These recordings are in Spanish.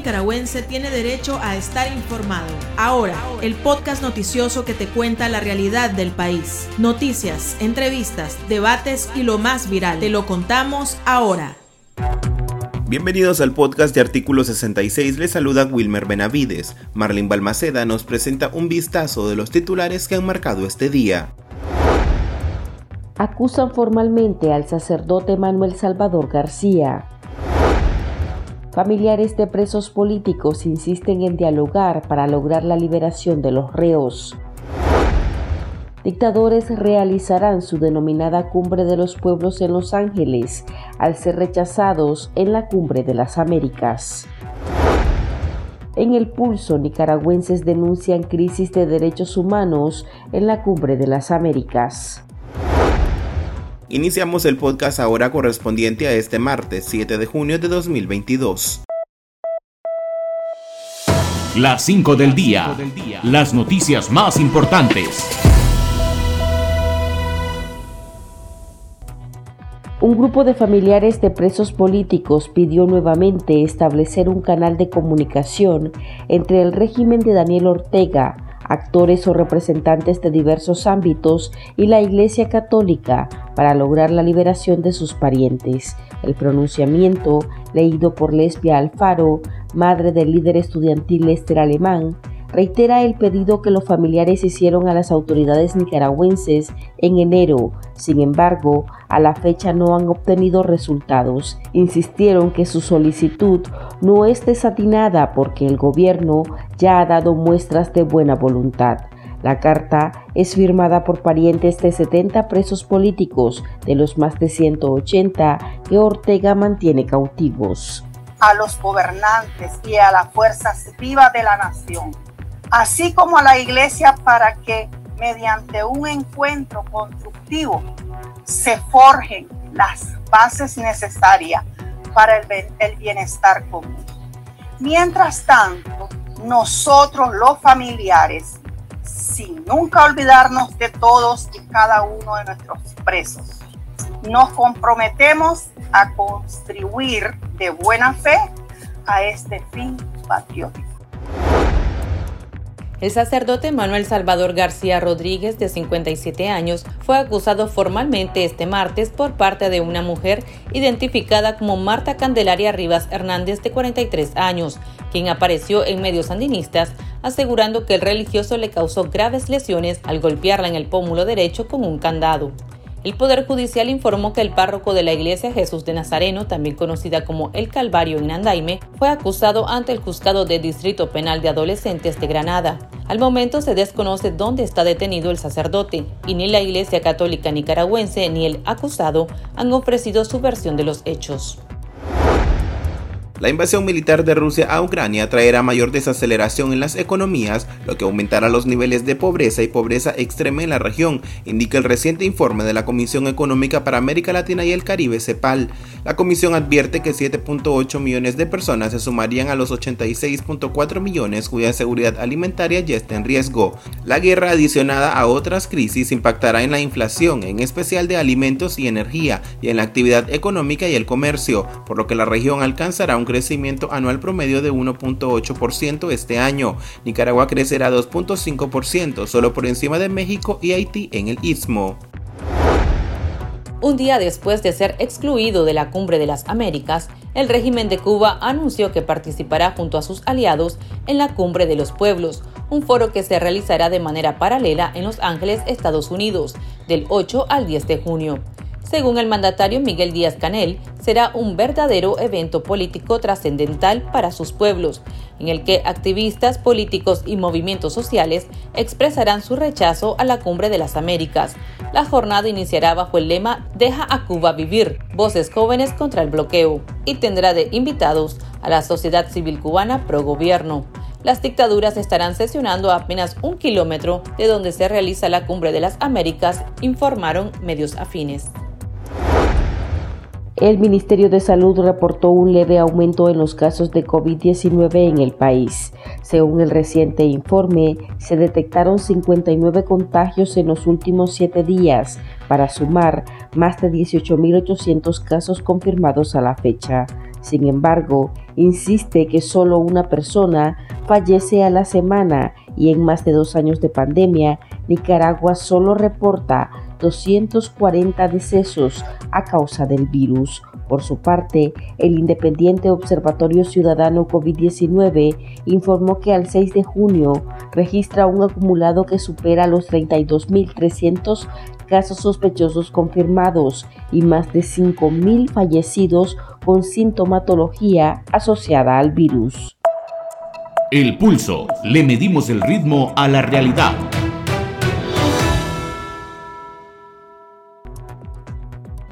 nicaragüense tiene derecho a estar informado. Ahora, el podcast noticioso que te cuenta la realidad del país. Noticias, entrevistas, debates y lo más viral. Te lo contamos ahora. Bienvenidos al podcast de Artículo 66, les saluda Wilmer Benavides. Marlene Balmaceda nos presenta un vistazo de los titulares que han marcado este día. Acusan formalmente al sacerdote Manuel Salvador García. Familiares de presos políticos insisten en dialogar para lograr la liberación de los reos. Dictadores realizarán su denominada Cumbre de los Pueblos en Los Ángeles al ser rechazados en la Cumbre de las Américas. En el pulso, nicaragüenses denuncian crisis de derechos humanos en la Cumbre de las Américas. Iniciamos el podcast ahora correspondiente a este martes 7 de junio de 2022. Las 5 del día. Las noticias más importantes. Un grupo de familiares de presos políticos pidió nuevamente establecer un canal de comunicación entre el régimen de Daniel Ortega actores o representantes de diversos ámbitos y la Iglesia Católica para lograr la liberación de sus parientes. El pronunciamiento, leído por Lesbia Alfaro, madre del líder estudiantil Lester Alemán, reitera el pedido que los familiares hicieron a las autoridades nicaragüenses en enero. Sin embargo, a la fecha no han obtenido resultados. Insistieron que su solicitud no es desatinada porque el gobierno ya ha dado muestras de buena voluntad. La carta es firmada por parientes de 70 presos políticos de los más de 180 que Ortega mantiene cautivos. A los gobernantes y a las fuerzas vivas de la nación así como a la iglesia para que mediante un encuentro constructivo se forjen las bases necesarias para el, bienestar común. Mientras tanto, nosotros los familiares, sin nunca olvidarnos de todos y cada uno de nuestros presos, nos comprometemos a contribuir de buena fe a este fin patriótico. El sacerdote Manuel Salvador García Rodríguez, de 57 años, fue acusado formalmente este martes por parte de una mujer identificada como Marta Candelaria Rivas Hernández, de 43 años, quien apareció en medios sandinistas asegurando que el religioso le causó graves lesiones al golpearla en el pómulo derecho con un candado. El Poder Judicial informó que el párroco de la iglesia Jesús de Nazareno, también conocida como El Calvario en Andaime, fue acusado ante el juzgado de Distrito Penal de Adolescentes de Granada. Al momento se desconoce dónde está detenido el sacerdote y ni la Iglesia Católica Nicaragüense ni el acusado han ofrecido su versión de los hechos. La invasión militar de Rusia a Ucrania traerá mayor desaceleración en las economías, lo que aumentará los niveles de pobreza y pobreza extrema en la región, indica el reciente informe de la Comisión Económica para América Latina y el Caribe, CEPAL. La comisión advierte que 7.8 millones de personas se sumarían a los 86.4 millones cuya seguridad alimentaria ya está en riesgo. La guerra adicionada a otras crisis impactará en la inflación, en especial de alimentos y energía, y en la actividad económica y el comercio, por lo que la región alcanzará un crecimiento anual promedio de 1.8% este año. Nicaragua crecerá 2.5%, solo por encima de México y Haití en el Istmo. Un día después de ser excluido de la Cumbre de las Américas, el régimen de Cuba anunció que participará junto a sus aliados en la Cumbre de los Pueblos, un foro que se realizará de manera paralela en Los Ángeles, Estados Unidos, del 8 al 10 de junio. Según el mandatario Miguel Díaz Canel, será un verdadero evento político trascendental para sus pueblos, en el que activistas políticos y movimientos sociales expresarán su rechazo a la Cumbre de las Américas. La jornada iniciará bajo el lema Deja a Cuba vivir, voces jóvenes contra el bloqueo, y tendrá de invitados a la sociedad civil cubana pro gobierno. Las dictaduras estarán sesionando a apenas un kilómetro de donde se realiza la Cumbre de las Américas, informaron medios afines. El Ministerio de Salud reportó un leve aumento en los casos de COVID-19 en el país. Según el reciente informe, se detectaron 59 contagios en los últimos siete días, para sumar más de 18.800 casos confirmados a la fecha. Sin embargo, insiste que solo una persona fallece a la semana y en más de dos años de pandemia, Nicaragua solo reporta 240 decesos a causa del virus. Por su parte, el Independiente Observatorio Ciudadano COVID-19 informó que al 6 de junio registra un acumulado que supera los 32.300 casos sospechosos confirmados y más de 5.000 fallecidos con sintomatología asociada al virus. El pulso. Le medimos el ritmo a la realidad.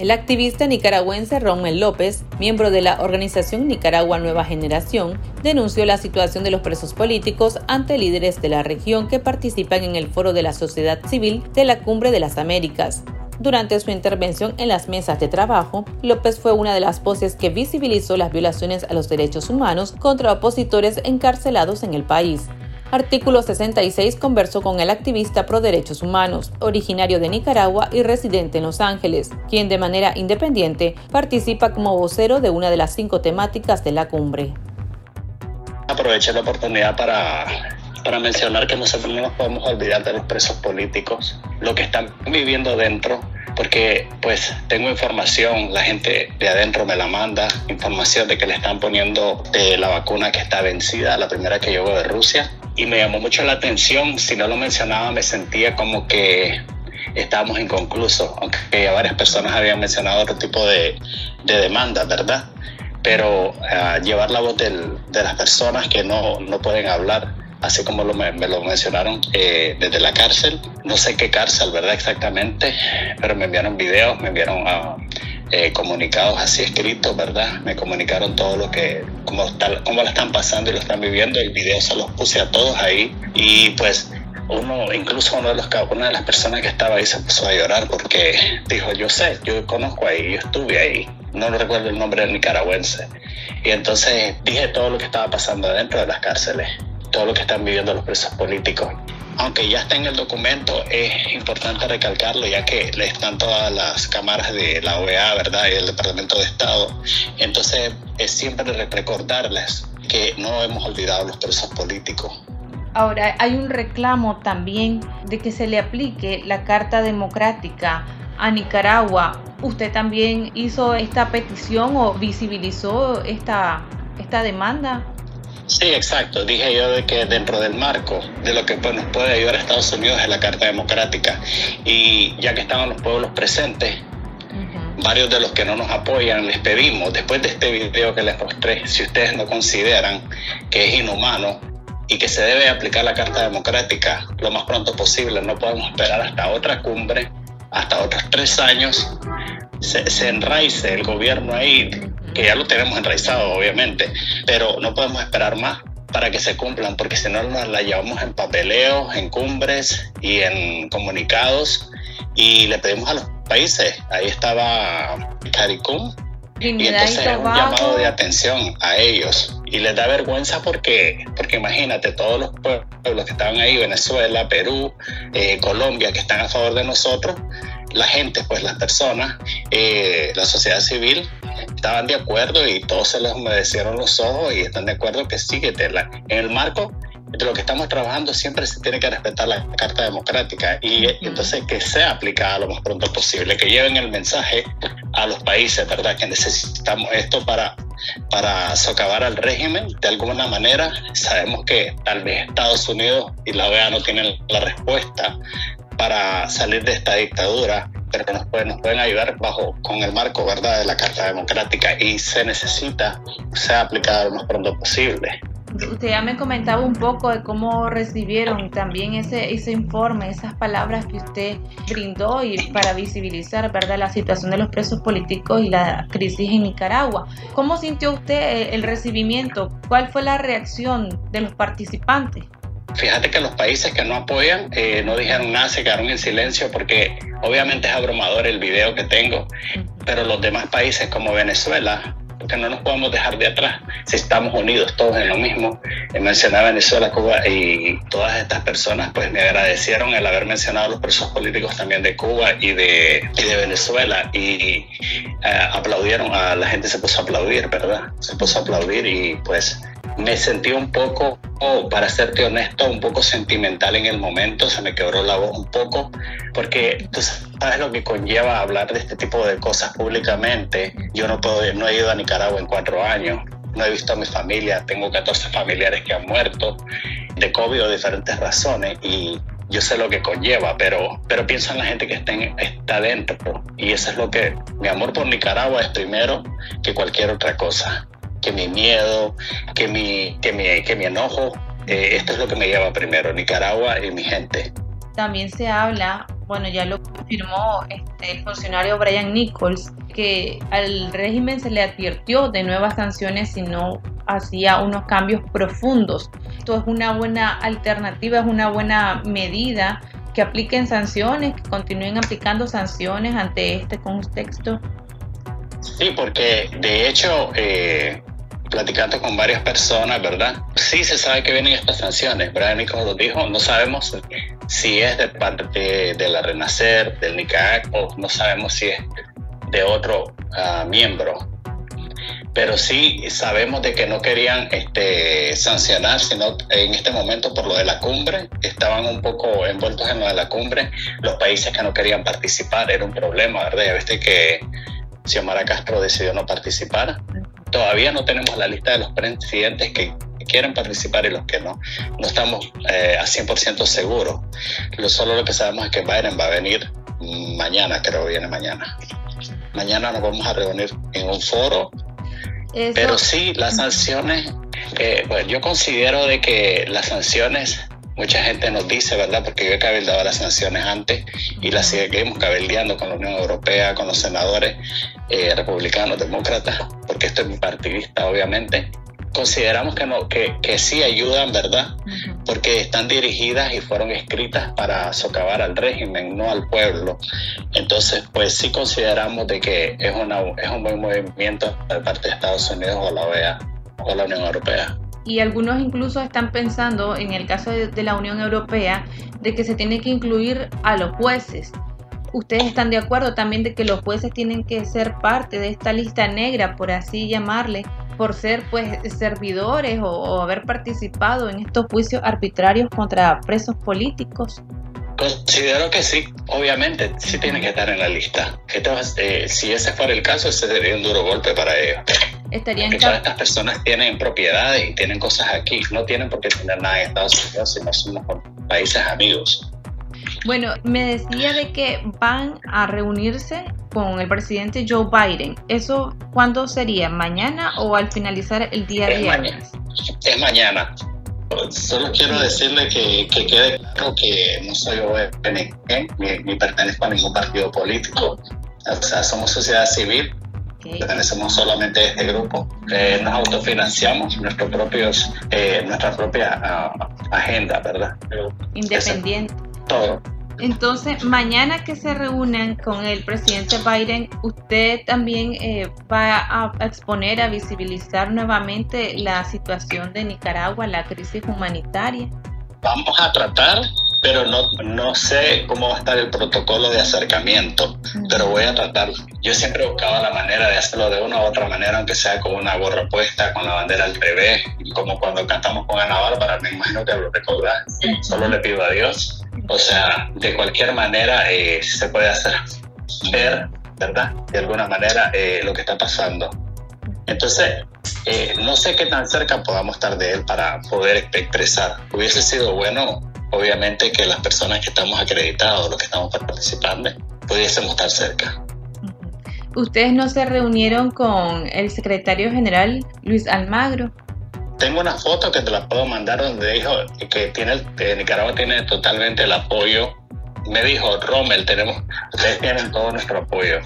El activista nicaragüense Rommel López, miembro de la organización Nicaragua Nueva Generación, denunció la situación de los presos políticos ante líderes de la región que participan en el foro de la sociedad civil de la Cumbre de las Américas. Durante su intervención en las mesas de trabajo, López fue una de las voces que visibilizó las violaciones a los derechos humanos contra opositores encarcelados en el país. Artículo 66 conversó con el activista pro derechos humanos, originario de Nicaragua y residente en Los Ángeles, quien de manera independiente participa como vocero de una de las cinco temáticas de la cumbre. Aproveché la oportunidad para, mencionar que nosotros no nos podemos olvidar de los presos políticos, lo que están viviendo dentro porque pues tengo información, la gente de adentro me la manda, información de que le están poniendo de la vacuna que está vencida, la primera que llegó de Rusia, y me llamó mucho la atención, si no lo mencionaba me sentía como que estábamos inconclusos, aunque ya varias personas habían mencionado otro tipo de, de demandas, ¿verdad? Pero uh, llevar la voz del, de las personas que no, no pueden hablar, así como lo, me, lo mencionaron eh, desde la cárcel, no sé qué cárcel, ¿verdad? Exactamente, pero me enviaron videos, me enviaron uh, eh, comunicados así escritos, ¿verdad? Me comunicaron todo lo que, cómo, está, cómo la están pasando y lo están viviendo. El video se los puse a todos ahí y pues uno, incluso uno de los, una de las personas que estaba ahí se puso a llorar porque dijo, yo sé, yo conozco ahí, yo estuve ahí, no recuerdo el nombre del nicaragüense. Y entonces dije todo lo que estaba pasando dentro de las cárceles, todo lo que están viviendo los presos políticos aunque ya está en el documento, es importante recalcarlo ya que están todas las cámaras de la OEA, ¿verdad? Y el Departamento de Estado. Entonces, es siempre recordarles que no hemos olvidado los presos políticos. Ahora, hay un reclamo también de que se le aplique la Carta Democrática a Nicaragua. ¿Usted también hizo esta petición o visibilizó esta, esta demanda? Sí, exacto. Dije yo de que dentro del marco de lo que pues, nos puede ayudar a Estados Unidos es la Carta Democrática. Y ya que estaban los pueblos presentes, varios de los que no nos apoyan, les pedimos, después de este video que les mostré, si ustedes no consideran que es inhumano y que se debe aplicar la Carta Democrática lo más pronto posible, no podemos esperar hasta otra cumbre, hasta otros tres años, se, se enraice el gobierno ahí que ya lo tenemos enraizado, obviamente, pero no podemos esperar más para que se cumplan, porque si no nos la llevamos en papeleos, en cumbres y en comunicados, y le pedimos a los países, ahí estaba CARICOM, y entonces es un llamado de atención a ellos. Y les da vergüenza porque, porque imagínate, todos los pueblos que estaban ahí, Venezuela, Perú, eh, Colombia, que están a favor de nosotros, la gente, pues las personas, eh, la sociedad civil, estaban de acuerdo y todos se les humedecieron los ojos y están de acuerdo que sí, que te la, en el marco de lo que estamos trabajando siempre se tiene que respetar la Carta Democrática y entonces que sea aplicada lo más pronto posible, que lleven el mensaje a los países, ¿verdad? Que necesitamos esto para, para socavar al régimen de alguna manera. Sabemos que tal vez Estados Unidos y la OEA no tienen la respuesta para salir de esta dictadura, pero que nos pueden, nos pueden ayudar bajo con el marco verdad de la Carta Democrática y se necesita sea aplicada lo más pronto posible. Usted ya me comentaba un poco de cómo recibieron también ese, ese informe, esas palabras que usted brindó y para visibilizar ¿verdad? la situación de los presos políticos y la crisis en Nicaragua. ¿Cómo sintió usted el recibimiento? ¿Cuál fue la reacción de los participantes? Fíjate que los países que no apoyan eh, no dijeron nada, se quedaron en silencio porque obviamente es abrumador el video que tengo, pero los demás países como Venezuela, que no nos podemos dejar de atrás si estamos unidos todos en lo mismo. Mencionaba Venezuela, Cuba y todas estas personas pues me agradecieron el haber mencionado los presos políticos también de Cuba y de, y de Venezuela y eh, aplaudieron, a la gente se puso a aplaudir, ¿verdad? Se puso a aplaudir y pues me sentí un poco, para serte honesto, un poco sentimental en el momento, se me quebró la voz un poco, porque tú sabes lo que conlleva hablar de este tipo de cosas públicamente. Yo no, puedo, no he ido a Nicaragua en cuatro años, no he visto a mi familia, tengo 14 familiares que han muerto de COVID o diferentes razones y yo sé lo que conlleva, pero, pero pienso en la gente que está, está dentro y eso es lo que mi amor por Nicaragua es primero que cualquier otra cosa que mi miedo, que mi, que mi, que mi enojo. Eh, esto es lo que me lleva primero, Nicaragua y mi gente. También se habla, bueno, ya lo confirmó este, el funcionario Brian Nichols, que al régimen se le advirtió de nuevas sanciones si no hacía unos cambios profundos. Esto es una buena alternativa, es una buena medida que apliquen sanciones, que continúen aplicando sanciones ante este contexto. Sí, porque de hecho eh, platicando con varias personas, ¿verdad? Sí se sabe que vienen estas sanciones. Brian Nichols lo dijo, no sabemos si es de parte de la Renacer, del NICAC, o no sabemos si es de otro ah, miembro. Pero sí sabemos de que no querían este, sancionar, sino en este momento por lo de la cumbre, estaban un poco envueltos en lo de la cumbre. Los países que no querían participar era un problema, ¿verdad? Ya viste que Xiomara Castro decidió no participar todavía no tenemos la lista de los presidentes que quieren participar y los que no. No estamos eh, a 100% seguros. Lo, solo lo que sabemos es que Biden va a venir mañana, creo que viene mañana. Mañana nos vamos a reunir en un foro. Pero sí, las sanciones, eh, bueno, yo considero de que las sanciones mucha gente nos dice, ¿verdad? Porque yo he cabildado las sanciones antes y las seguimos cabildeando con la Unión Europea, con los senadores eh, republicanos, demócratas, porque esto es mi partidista, obviamente. Consideramos que, no, que, que sí ayudan, ¿verdad? Porque están dirigidas y fueron escritas para socavar al régimen, no al pueblo. Entonces, pues sí consideramos de que es, una, es un buen movimiento de parte de Estados Unidos o la OEA o la Unión Europea y algunos incluso están pensando, en el caso de, la Unión Europea, de que se tiene que incluir a los jueces. ¿Ustedes están de acuerdo también de que los jueces tienen que ser parte de esta lista negra, por así llamarle, por ser pues servidores o, haber participado en estos juicios arbitrarios contra presos políticos? Considero que sí, obviamente, sí tienen que estar en la lista. Eh, si ese fuera el caso, ese sería un duro golpe para ellos. Estarían todas estas personas tienen propiedades y tienen cosas aquí. No tienen por qué tener nada en Estados Unidos, sino somos países amigos. Bueno, me decía de que van a reunirse con el presidente Joe Biden. ¿Eso cuándo sería? ¿Mañana o al finalizar el día de viernes? Es mañana. Solo quiero decirle que, quede claro que no soy ONG ni, ni pertenezco a ningún partido político. O sea, somos sociedad civil Pertenecemos solamente a este grupo. Eh, nos autofinanciamos nuestros propios, eh, nuestra propia ah, agenda, ¿verdad? Independiente. Todo. Entonces, mañana que se reúnan con el presidente Biden, ¿usted también eh, va a exponer, a visibilizar nuevamente la situación de Nicaragua, la crisis humanitaria? Vamos a tratar pero no, no sé cómo va a estar el protocolo de acercamiento, pero voy a tratarlo. Yo siempre buscaba la manera de hacerlo de una u otra manera, aunque sea con una gorra puesta, con la bandera al revés, como cuando cantamos con Ana Bárbara, me imagino que lo recordás. Solo le pido a Dios. O sea, de cualquier manera eh, se puede hacer ver, ¿verdad? De alguna manera eh, lo que está pasando. Entonces, eh, no sé qué tan cerca podamos estar de él para poder expresar. Hubiese sido bueno obviamente que las personas que estamos acreditados, los que estamos participando, pudiésemos estar cerca. ¿Ustedes no se reunieron con el secretario general Luis Almagro? Tengo una foto que te la puedo mandar donde dijo que tiene Nicaragua tiene totalmente el apoyo. Me dijo, Rommel, tenemos, ustedes tienen todo nuestro apoyo.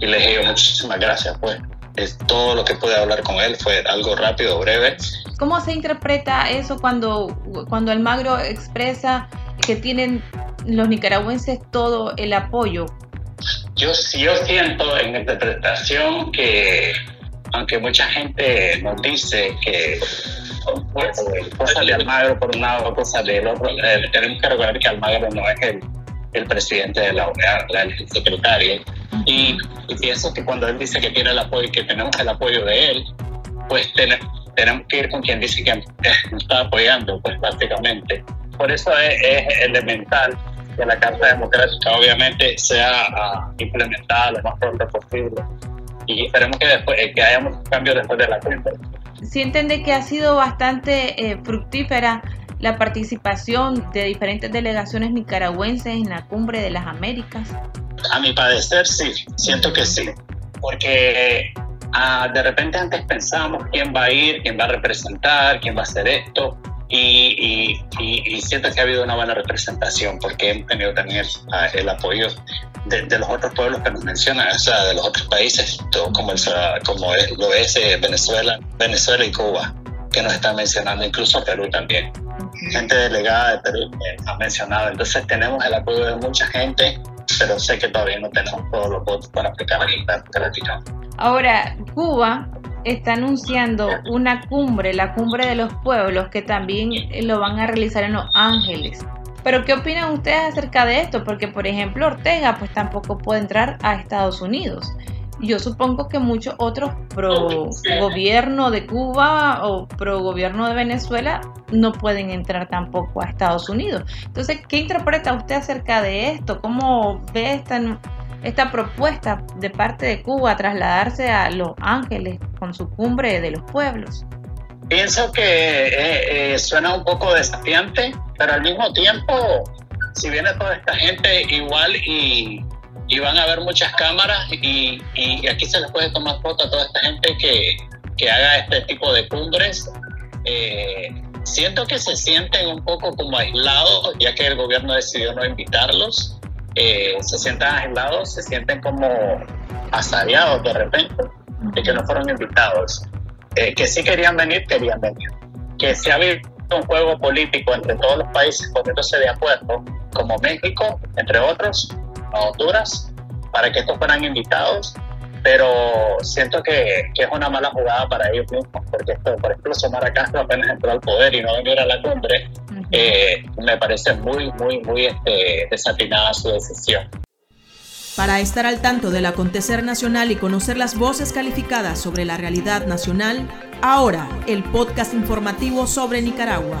Y le dije muchísimas gracias, pues. Es todo lo que pude hablar con él fue algo rápido, breve, ¿Cómo se interpreta eso cuando, cuando Almagro expresa que tienen los nicaragüenses todo el apoyo? Yo, yo siento en interpretación que, aunque mucha gente nos dice que cosas de Almagro por un lado, cosas del otro, eh, tenemos que recordar que Almagro no es el, presidente de la OEA, el secretario. Y, pienso que cuando él dice que tiene el apoyo, que tenemos el apoyo de él, pues tenemos que ir con quien dice que nos está apoyando, pues prácticamente. Por eso es, elemental que la Carta Democrática obviamente sea uh, implementada lo más pronto posible. Y esperemos que después que haya muchos cambios después de la cumbre. Sienten de que ha sido bastante eh, fructífera la participación de diferentes delegaciones nicaragüenses en la Cumbre de las Américas? A mi parecer sí, siento que sí, porque ah, de repente antes pensábamos quién va a ir, quién va a representar, quién va a hacer esto, y, y, siento que ha habido una buena representación porque hemos tenido también el, apoyo de, los otros pueblos que nos mencionan, o sea, de los otros países, como, el, como lo es eh, Venezuela, Venezuela y Cuba, que nos están mencionando, incluso Perú también gente delegada de Perú ha mencionado. Entonces tenemos el apoyo de mucha gente, pero sé que todavía no tenemos todos los votos para aplicar la. Ahora, Cuba está anunciando una cumbre, la cumbre de los pueblos, que también lo van a realizar en Los Ángeles. Pero ¿qué opinan ustedes acerca de esto? Porque, por ejemplo, Ortega pues tampoco puede entrar a Estados Unidos yo supongo que muchos otros pro gobierno de Cuba o pro gobierno de Venezuela no pueden entrar tampoco a Estados Unidos. Entonces, ¿qué interpreta usted acerca de esto? ¿Cómo ve esta, esta propuesta de parte de Cuba trasladarse a Los Ángeles con su cumbre de los pueblos? Pienso que eh, eh, suena un poco desafiante, pero al mismo tiempo, si viene toda esta gente igual y van a ver muchas cámaras y, y aquí se les puede tomar foto a toda esta gente que, que haga este tipo de cumbres. Eh, siento que se sienten un poco como aislados, ya que el gobierno decidió no invitarlos. Eh, se sientan aislados, se sienten como asariados de repente de que no fueron invitados. Eh, que sí querían venir, querían venir. Que si ha habido un juego político entre todos los países poniéndose de acuerdo, como México, entre otros, a Honduras para que estos fueran invitados, pero siento que, que, es una mala jugada para ellos mismos, porque esto, por ejemplo, Somara Castro apenas entró al poder y no venir a la cumbre, eh, me parece muy, muy, muy este, desatinada su decisión. Para estar al tanto del acontecer nacional y conocer las voces calificadas sobre la realidad nacional, ahora el podcast informativo sobre Nicaragua.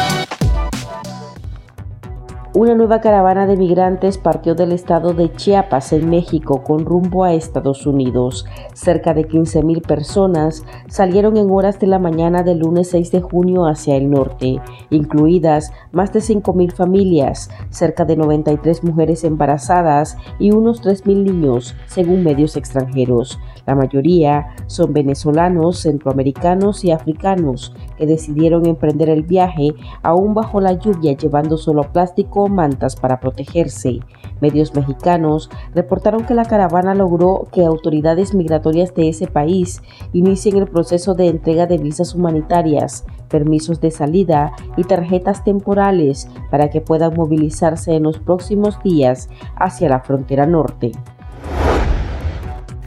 Una nueva caravana de migrantes partió del estado de Chiapas, en México, con rumbo a Estados Unidos. Cerca de 15.000 personas salieron en horas de la mañana del lunes 6 de junio hacia el norte, incluidas más de 5.000 familias, cerca de 93 mujeres embarazadas y unos 3.000 niños, según medios extranjeros. La mayoría son venezolanos, centroamericanos y africanos que decidieron emprender el viaje aún bajo la lluvia llevando solo plástico mantas para protegerse. Medios mexicanos reportaron que la caravana logró que autoridades migratorias de ese país inicien el proceso de entrega de visas humanitarias, permisos de salida y tarjetas temporales para que puedan movilizarse en los próximos días hacia la frontera norte.